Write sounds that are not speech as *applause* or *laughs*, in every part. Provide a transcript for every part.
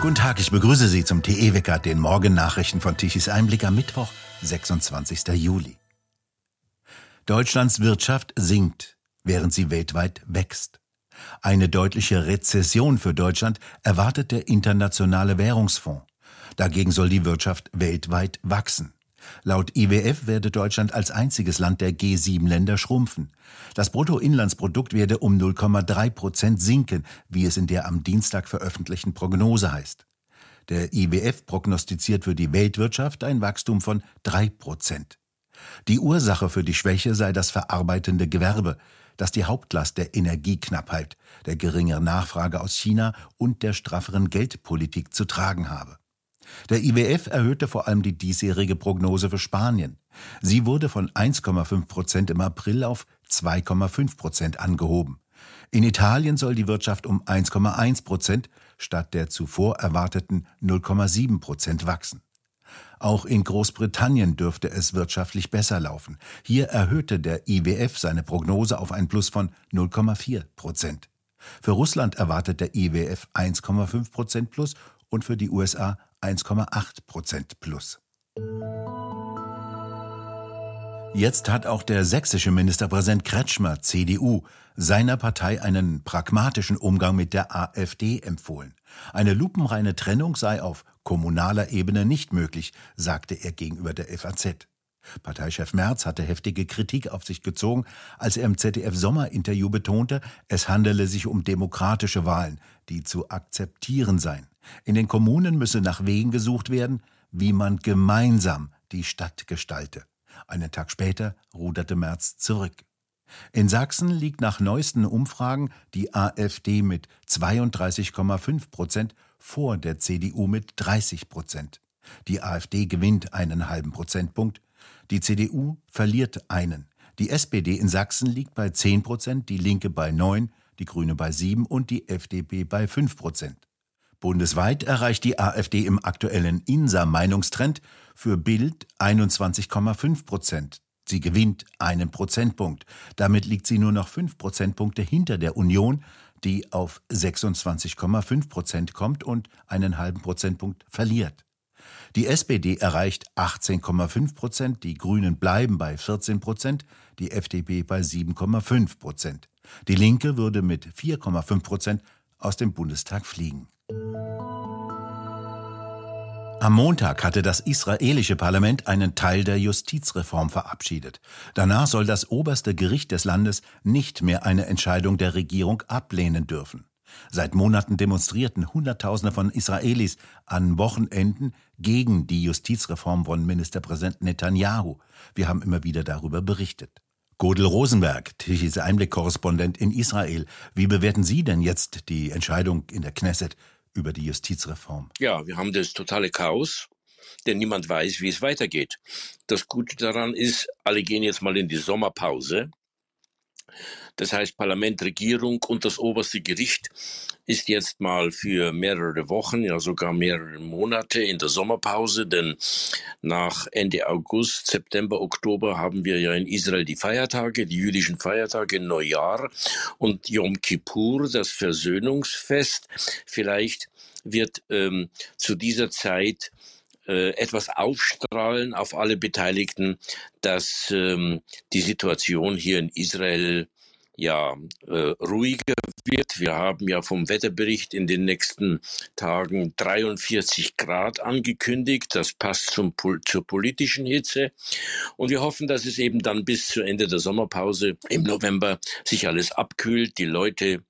Guten Tag, ich begrüße Sie zum TE-Wecker, den Morgennachrichten von Tichys Einblick am Mittwoch, 26. Juli. Deutschlands Wirtschaft sinkt, während sie weltweit wächst. Eine deutliche Rezession für Deutschland erwartet der Internationale Währungsfonds. Dagegen soll die Wirtschaft weltweit wachsen. Laut IWF werde Deutschland als einziges Land der G7-Länder schrumpfen. Das Bruttoinlandsprodukt werde um 0,3 Prozent sinken, wie es in der am Dienstag veröffentlichten Prognose heißt. Der IWF prognostiziert für die Weltwirtschaft ein Wachstum von 3 Prozent. Die Ursache für die Schwäche sei das verarbeitende Gewerbe, das die Hauptlast der Energieknappheit, der geringeren Nachfrage aus China und der strafferen Geldpolitik zu tragen habe. Der IWF erhöhte vor allem die diesjährige Prognose für Spanien. Sie wurde von 1,5 Prozent im April auf 2,5 Prozent angehoben. In Italien soll die Wirtschaft um 1,1 Prozent statt der zuvor erwarteten 0,7 Prozent wachsen. Auch in Großbritannien dürfte es wirtschaftlich besser laufen. Hier erhöhte der IWF seine Prognose auf ein Plus von 0,4 Prozent. Für Russland erwartet der IWF 1,5 Prozent plus und für die USA 1,8 Prozent plus. Jetzt hat auch der sächsische Ministerpräsident Kretschmer, CDU, seiner Partei einen pragmatischen Umgang mit der AfD empfohlen. Eine lupenreine Trennung sei auf kommunaler Ebene nicht möglich, sagte er gegenüber der FAZ. Parteichef Merz hatte heftige Kritik auf sich gezogen, als er im ZDF-Sommerinterview betonte, es handele sich um demokratische Wahlen, die zu akzeptieren seien. In den Kommunen müsse nach Wegen gesucht werden, wie man gemeinsam die Stadt gestalte. Einen Tag später ruderte Merz zurück. In Sachsen liegt nach neuesten Umfragen die AfD mit 32,5 Prozent vor der CDU mit 30 Prozent. Die AfD gewinnt einen halben Prozentpunkt, die CDU verliert einen. Die SPD in Sachsen liegt bei 10 Prozent, die Linke bei 9, die Grüne bei 7 und die FDP bei 5 Prozent. Bundesweit erreicht die AfD im aktuellen INSA-Meinungstrend für Bild 21,5 Prozent. Sie gewinnt einen Prozentpunkt. Damit liegt sie nur noch fünf Prozentpunkte hinter der Union, die auf 26,5 Prozent kommt und einen halben Prozentpunkt verliert. Die SPD erreicht 18,5 Prozent, die Grünen bleiben bei 14 Prozent, die FDP bei 7,5 Prozent. Die Linke würde mit 4,5 Prozent aus dem Bundestag fliegen. Am Montag hatte das israelische Parlament einen Teil der Justizreform verabschiedet. Danach soll das oberste Gericht des Landes nicht mehr eine Entscheidung der Regierung ablehnen dürfen. Seit Monaten demonstrierten Hunderttausende von Israelis an Wochenenden gegen die Justizreform von Ministerpräsident Netanyahu. Wir haben immer wieder darüber berichtet. Godel Rosenberg, Tichys Einblick-Korrespondent in Israel. Wie bewerten Sie denn jetzt die Entscheidung in der Knesset über die Justizreform? Ja, wir haben das totale Chaos, denn niemand weiß, wie es weitergeht. Das Gute daran ist, alle gehen jetzt mal in die Sommerpause. Das heißt, Parlament, Regierung und das oberste Gericht ist jetzt mal für mehrere Wochen, ja sogar mehrere Monate in der Sommerpause, denn nach Ende August, September, Oktober haben wir ja in Israel die Feiertage, die jüdischen Feiertage, Neujahr und Yom Kippur, das Versöhnungsfest. Vielleicht wird ähm, zu dieser Zeit äh, etwas aufstrahlen auf alle Beteiligten, dass ähm, die Situation hier in Israel ja äh, ruhiger wird. Wir haben ja vom Wetterbericht in den nächsten Tagen 43 Grad angekündigt. Das passt zum, zur politischen Hitze. Und wir hoffen, dass es eben dann bis zu Ende der Sommerpause im November sich alles abkühlt. Die Leute,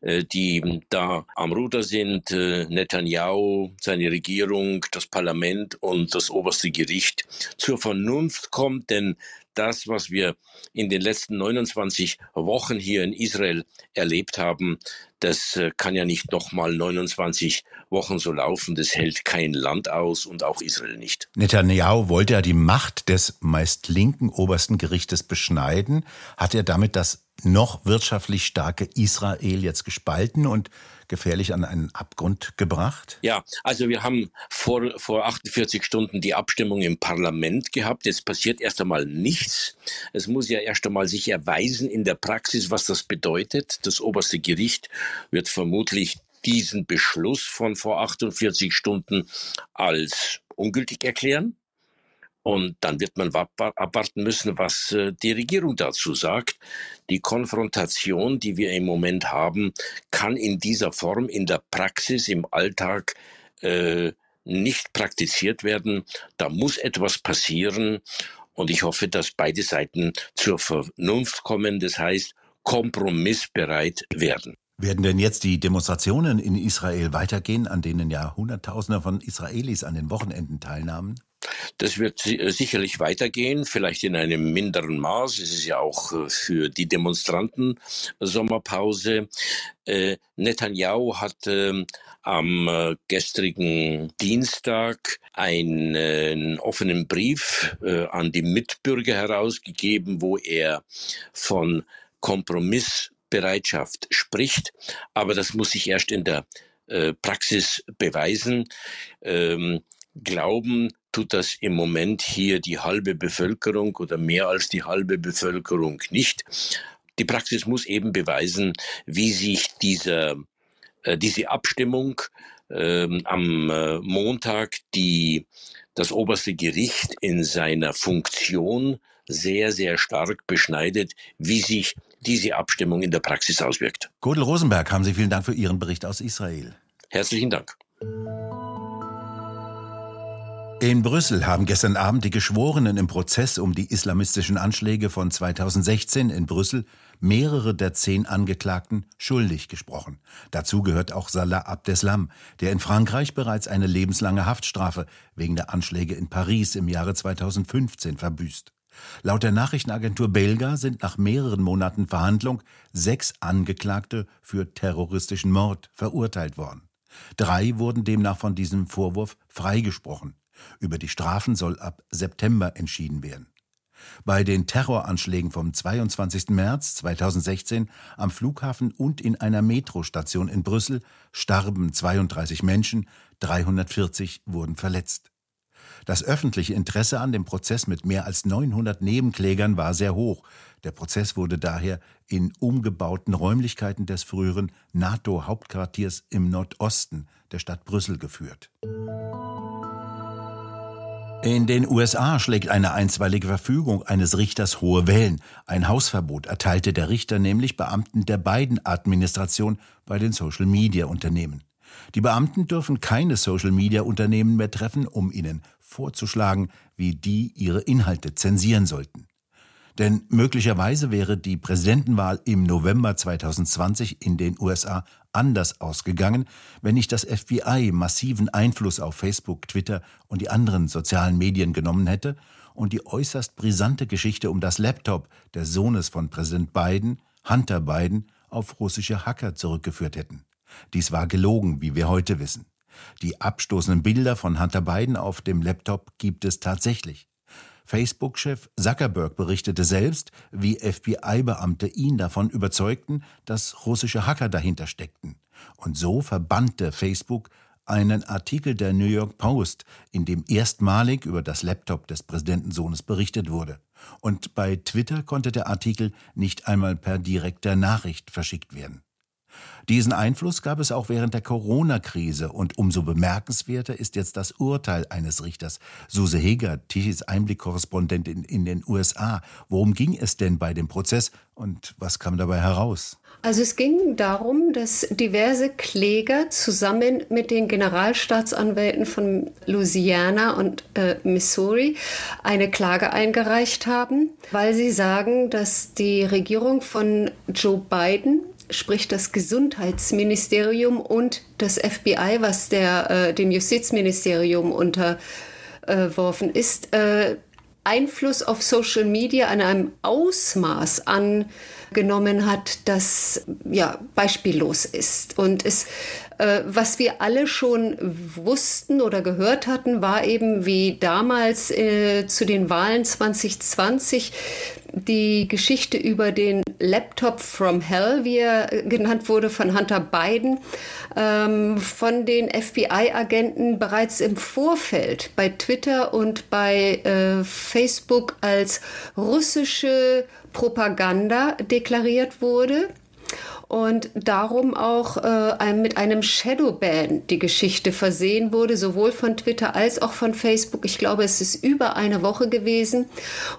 äh, die da am Ruder sind, äh, Netanyahu, seine Regierung, das Parlament und das oberste Gericht zur Vernunft kommt. Denn das, was wir in den letzten 29 Wochen hier in Israel erlebt haben, das äh, kann ja nicht nochmal 29 Wochen so laufen. Das hält kein Land aus und auch Israel nicht. Netanyahu wollte ja die Macht des meist linken obersten Gerichtes beschneiden. Hat er damit das noch wirtschaftlich starke Israel jetzt gespalten und gefährlich an einen Abgrund gebracht? Ja, also wir haben vor, vor 48 Stunden die Abstimmung im Parlament gehabt. Jetzt passiert erst einmal nichts. Es muss ja erst einmal sich erweisen in der Praxis, was das bedeutet. Das oberste Gericht wird vermutlich diesen Beschluss von vor 48 Stunden als ungültig erklären. Und dann wird man abwarten müssen, was äh, die Regierung dazu sagt. Die Konfrontation, die wir im Moment haben, kann in dieser Form in der Praxis, im Alltag äh, nicht praktiziert werden. Da muss etwas passieren. Und ich hoffe, dass beide Seiten zur Vernunft kommen. Das heißt, kompromissbereit werden. Werden denn jetzt die Demonstrationen in Israel weitergehen, an denen ja Hunderttausende von Israelis an den Wochenenden teilnahmen? Das wird äh, sicherlich weitergehen, vielleicht in einem minderen Maß. Es ist ja auch äh, für die Demonstranten Sommerpause. Äh, Netanyahu hat ähm, am gestrigen Dienstag einen offenen Brief an die Mitbürger herausgegeben, wo er von Kompromissbereitschaft spricht. Aber das muss sich erst in der Praxis beweisen. Ähm, glauben tut das im Moment hier die halbe Bevölkerung oder mehr als die halbe Bevölkerung nicht. Die Praxis muss eben beweisen, wie sich dieser, äh, diese Abstimmung äh, am äh, Montag, die das oberste Gericht in seiner Funktion sehr, sehr stark beschneidet, wie sich diese Abstimmung in der Praxis auswirkt. Godel Rosenberg, haben Sie vielen Dank für Ihren Bericht aus Israel. Herzlichen Dank. In Brüssel haben gestern Abend die Geschworenen im Prozess um die islamistischen Anschläge von 2016 in Brüssel mehrere der zehn Angeklagten schuldig gesprochen. Dazu gehört auch Salah Abdeslam, der in Frankreich bereits eine lebenslange Haftstrafe wegen der Anschläge in Paris im Jahre 2015 verbüßt. Laut der Nachrichtenagentur Belga sind nach mehreren Monaten Verhandlung sechs Angeklagte für terroristischen Mord verurteilt worden. Drei wurden demnach von diesem Vorwurf freigesprochen. Über die Strafen soll ab September entschieden werden. Bei den Terroranschlägen vom 22. März 2016 am Flughafen und in einer Metrostation in Brüssel starben 32 Menschen, 340 wurden verletzt. Das öffentliche Interesse an dem Prozess mit mehr als 900 Nebenklägern war sehr hoch. Der Prozess wurde daher in umgebauten Räumlichkeiten des früheren NATO-Hauptquartiers im Nordosten der Stadt Brüssel geführt. In den USA schlägt eine einstweilige Verfügung eines Richters hohe Wellen. Ein Hausverbot erteilte der Richter nämlich Beamten der beiden Administration bei den Social-Media-Unternehmen. Die Beamten dürfen keine Social-Media-Unternehmen mehr treffen, um ihnen vorzuschlagen, wie die ihre Inhalte zensieren sollten. Denn möglicherweise wäre die Präsidentenwahl im November 2020 in den USA anders ausgegangen, wenn nicht das FBI massiven Einfluss auf Facebook, Twitter und die anderen sozialen Medien genommen hätte und die äußerst brisante Geschichte um das Laptop des Sohnes von Präsident Biden, Hunter Biden, auf russische Hacker zurückgeführt hätten. Dies war gelogen, wie wir heute wissen. Die abstoßenden Bilder von Hunter Biden auf dem Laptop gibt es tatsächlich. Facebook-Chef Zuckerberg berichtete selbst, wie FBI-Beamte ihn davon überzeugten, dass russische Hacker dahinter steckten. Und so verbannte Facebook einen Artikel der New York Post, in dem erstmalig über das Laptop des Präsidentensohnes berichtet wurde. Und bei Twitter konnte der Artikel nicht einmal per direkter Nachricht verschickt werden. Diesen Einfluss gab es auch während der Corona-Krise und umso bemerkenswerter ist jetzt das Urteil eines Richters. Suse Heger, Tichys Einblickkorrespondentin in den USA. Worum ging es denn bei dem Prozess und was kam dabei heraus? Also es ging darum, dass diverse Kläger zusammen mit den Generalstaatsanwälten von Louisiana und äh, Missouri eine Klage eingereicht haben, weil sie sagen, dass die Regierung von Joe Biden sprich das Gesundheitsministerium und das FBI, was der, äh, dem Justizministerium unterworfen ist, äh, Einfluss auf Social Media an einem Ausmaß angenommen hat, das ja beispiellos ist. Und es, was wir alle schon wussten oder gehört hatten, war eben wie damals äh, zu den Wahlen 2020 die Geschichte über den Laptop from Hell, wie er genannt wurde, von Hunter Biden, ähm, von den FBI-Agenten bereits im Vorfeld bei Twitter und bei äh, Facebook als russische Propaganda deklariert wurde. Und darum auch äh, mit einem Shadowban die Geschichte versehen wurde, sowohl von Twitter als auch von Facebook. Ich glaube, es ist über eine Woche gewesen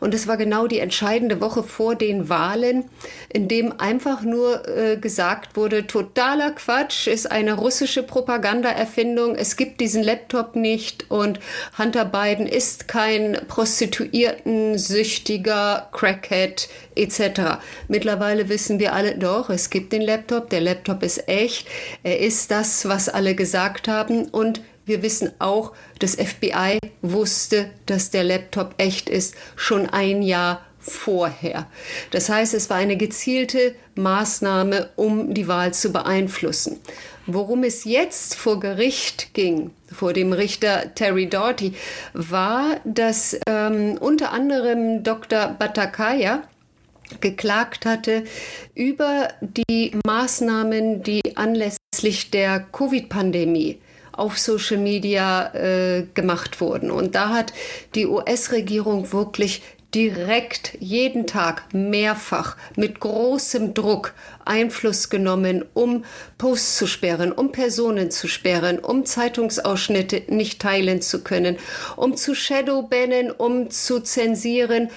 und es war genau die entscheidende Woche vor den Wahlen, in dem einfach nur äh, gesagt wurde, totaler Quatsch, ist eine russische Propagandaerfindung, es gibt diesen Laptop nicht und Hunter Biden ist kein Prostituierten, süchtiger Crackhead etc. Mittlerweile wissen wir alle, doch, es gibt den Laptop, der Laptop ist echt, er ist das, was alle gesagt haben und wir wissen auch, das FBI wusste, dass der Laptop echt ist, schon ein Jahr vorher. Das heißt, es war eine gezielte Maßnahme, um die Wahl zu beeinflussen. Worum es jetzt vor Gericht ging, vor dem Richter Terry Doughty, war, dass ähm, unter anderem Dr. Batakaya geklagt hatte über die Maßnahmen, die anlässlich der Covid-Pandemie auf Social Media äh, gemacht wurden. Und da hat die US-Regierung wirklich direkt jeden Tag mehrfach mit großem Druck Einfluss genommen, um Posts zu sperren, um Personen zu sperren, um Zeitungsausschnitte nicht teilen zu können, um zu shadowbannen, um zu zensieren,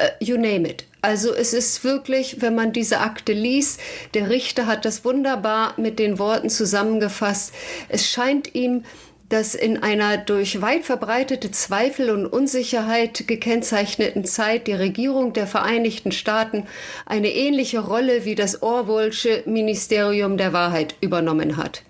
uh, you name it. Also es ist wirklich, wenn man diese Akte liest, der Richter hat das wunderbar mit den Worten zusammengefasst. Es scheint ihm, dass in einer durch weit verbreitete Zweifel und Unsicherheit gekennzeichneten Zeit die Regierung der Vereinigten Staaten eine ähnliche Rolle wie das Orwellsche Ministerium der Wahrheit übernommen hat.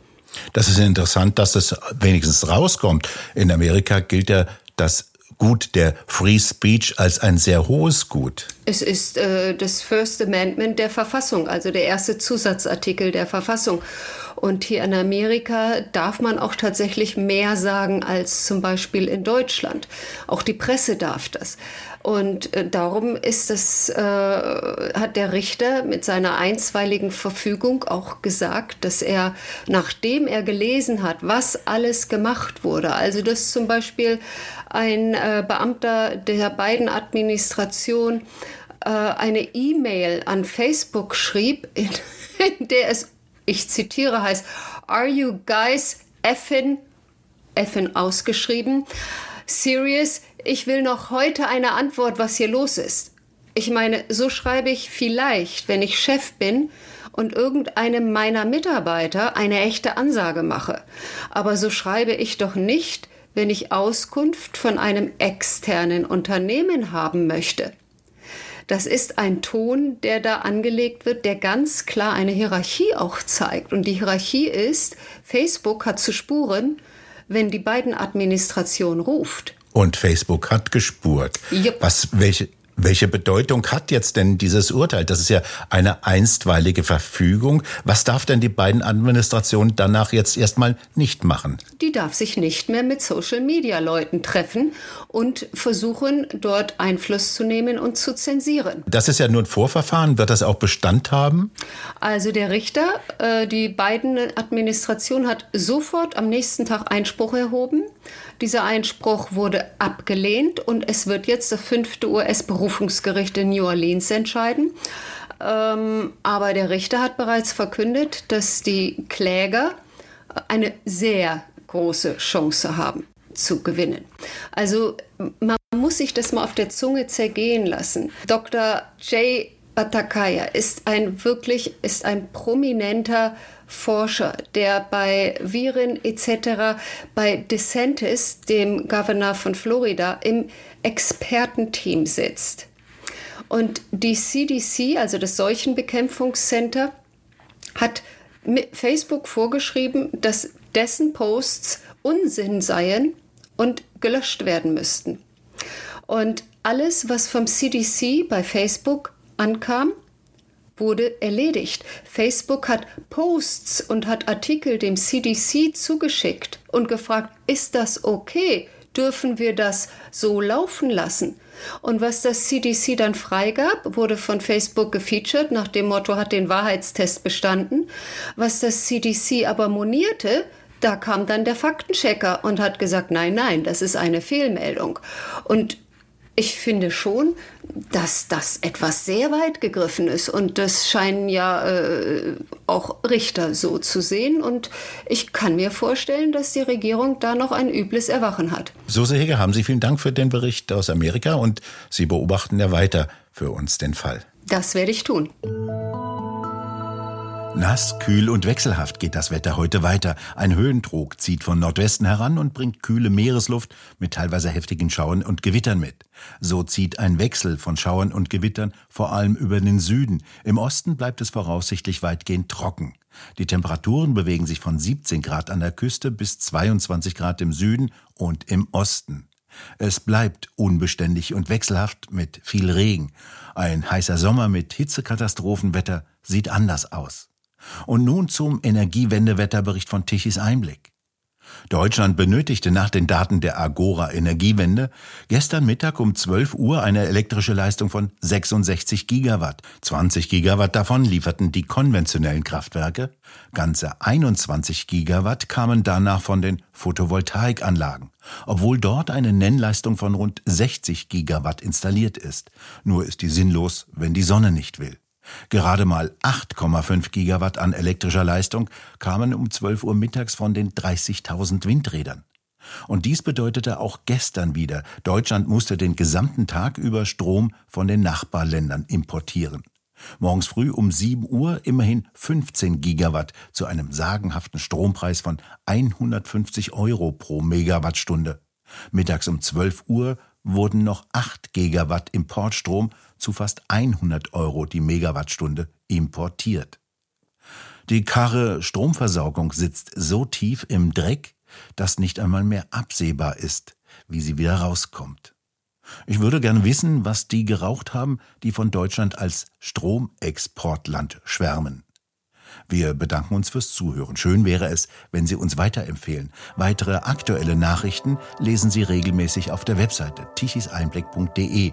Das ist interessant, dass es wenigstens rauskommt. In Amerika gilt ja das Gut der Free Speech als ein sehr hohes Gut. Es ist äh, das First Amendment der Verfassung, also der erste Zusatzartikel der Verfassung. Und hier in Amerika darf man auch tatsächlich mehr sagen als zum Beispiel in Deutschland. Auch die Presse darf das. Und äh, darum ist das, äh, hat der Richter mit seiner einstweiligen Verfügung auch gesagt, dass er, nachdem er gelesen hat, was alles gemacht wurde, also dass zum Beispiel ein äh, Beamter der beiden Administration äh, eine E-Mail an Facebook schrieb, in, *laughs* in der es, ich zitiere, heißt, Are you guys effin, effin ausgeschrieben, serious? Ich will noch heute eine Antwort, was hier los ist. Ich meine, so schreibe ich vielleicht, wenn ich Chef bin und irgendeinem meiner Mitarbeiter eine echte Ansage mache. Aber so schreibe ich doch nicht, wenn ich Auskunft von einem externen Unternehmen haben möchte. Das ist ein Ton, der da angelegt wird, der ganz klar eine Hierarchie auch zeigt. Und die Hierarchie ist, Facebook hat zu spuren, wenn die beiden Administration ruft. Und Facebook hat gespurt. Yep. Was, welche, welche Bedeutung hat jetzt denn dieses Urteil? Das ist ja eine einstweilige Verfügung. Was darf denn die beiden Administrationen danach jetzt erstmal nicht machen? Die darf sich nicht mehr mit Social-Media-Leuten treffen und versuchen, dort Einfluss zu nehmen und zu zensieren. Das ist ja nur ein Vorverfahren. Wird das auch Bestand haben? Also der Richter, äh, die beiden Administration hat sofort am nächsten Tag Einspruch erhoben. Dieser Einspruch wurde abgelehnt und es wird jetzt das fünfte US-Berufungsgericht in New Orleans entscheiden. Ähm, aber der Richter hat bereits verkündet, dass die Kläger eine sehr große Chance haben zu gewinnen. Also man muss sich das mal auf der Zunge zergehen lassen. Dr. J. Batakaya ist ein wirklich ist ein prominenter Forscher, der bei Viren etc. bei DeSantis, dem Governor von Florida, im Expertenteam sitzt. Und die CDC, also das Seuchenbekämpfungscenter, hat Facebook vorgeschrieben, dass dessen Posts Unsinn seien und gelöscht werden müssten. Und alles, was vom CDC bei Facebook ankam, wurde erledigt. Facebook hat Posts und hat Artikel dem CDC zugeschickt und gefragt, ist das okay? Dürfen wir das so laufen lassen? Und was das CDC dann freigab, wurde von Facebook gefeatured nach dem Motto hat den Wahrheitstest bestanden. Was das CDC aber monierte, da kam dann der Faktenchecker und hat gesagt, nein, nein, das ist eine Fehlmeldung. Und Ich finde schon, dass das etwas sehr weit gegriffen ist. Und das scheinen ja äh, auch Richter so zu sehen. Und ich kann mir vorstellen, dass die Regierung da noch ein übles Erwachen hat. Suse Heger, haben Sie vielen Dank für den Bericht aus Amerika und Sie beobachten ja weiter für uns den Fall. Das werde ich tun. Nass, kühl und wechselhaft geht das Wetter heute weiter. Ein Höhentrog zieht von Nordwesten heran und bringt kühle Meeresluft mit teilweise heftigen Schauern und Gewittern mit. So zieht ein Wechsel von Schauern und Gewittern vor allem über den Süden. Im Osten bleibt es voraussichtlich weitgehend trocken. Die Temperaturen bewegen sich von 17 Grad an der Küste bis 22 Grad im Süden und im Osten. Es bleibt unbeständig und wechselhaft mit viel Regen. Ein heißer Sommer mit Hitzekatastrophenwetter sieht anders aus. Und nun zum Energiewendewetterbericht von Tichys Einblick. Deutschland benötigte nach den Daten der Agora Energiewende gestern Mittag um 12 Uhr eine elektrische Leistung von 66 Gigawatt. 20 Gigawatt davon lieferten die konventionellen Kraftwerke. Ganze 21 Gigawatt kamen danach von den Photovoltaikanlagen, obwohl dort eine Nennleistung von rund 60 Gigawatt installiert ist. Nur ist die sinnlos, wenn die Sonne nicht will. Gerade mal 8,5 Gigawatt an elektrischer Leistung kamen um 12 Uhr mittags von den 30.000 Windrädern. Und dies bedeutete auch gestern wieder, Deutschland musste den gesamten Tag über Strom von den Nachbarländern importieren. Morgens früh um 7 Uhr immerhin 15 Gigawatt zu einem sagenhaften Strompreis von 150 Euro pro Megawattstunde. Mittags um 12 Uhr wurden noch 8 Gigawatt Importstrom zu fast 100 Euro die Megawattstunde importiert. Die Karre Stromversorgung sitzt so tief im Dreck, dass nicht einmal mehr absehbar ist, wie sie wieder rauskommt. Ich würde gerne wissen, was die geraucht haben, die von Deutschland als Stromexportland schwärmen. Wir bedanken uns fürs Zuhören. Schön wäre es, wenn Sie uns weiterempfehlen. Weitere aktuelle Nachrichten lesen Sie regelmäßig auf der Webseite tichiseinblick.de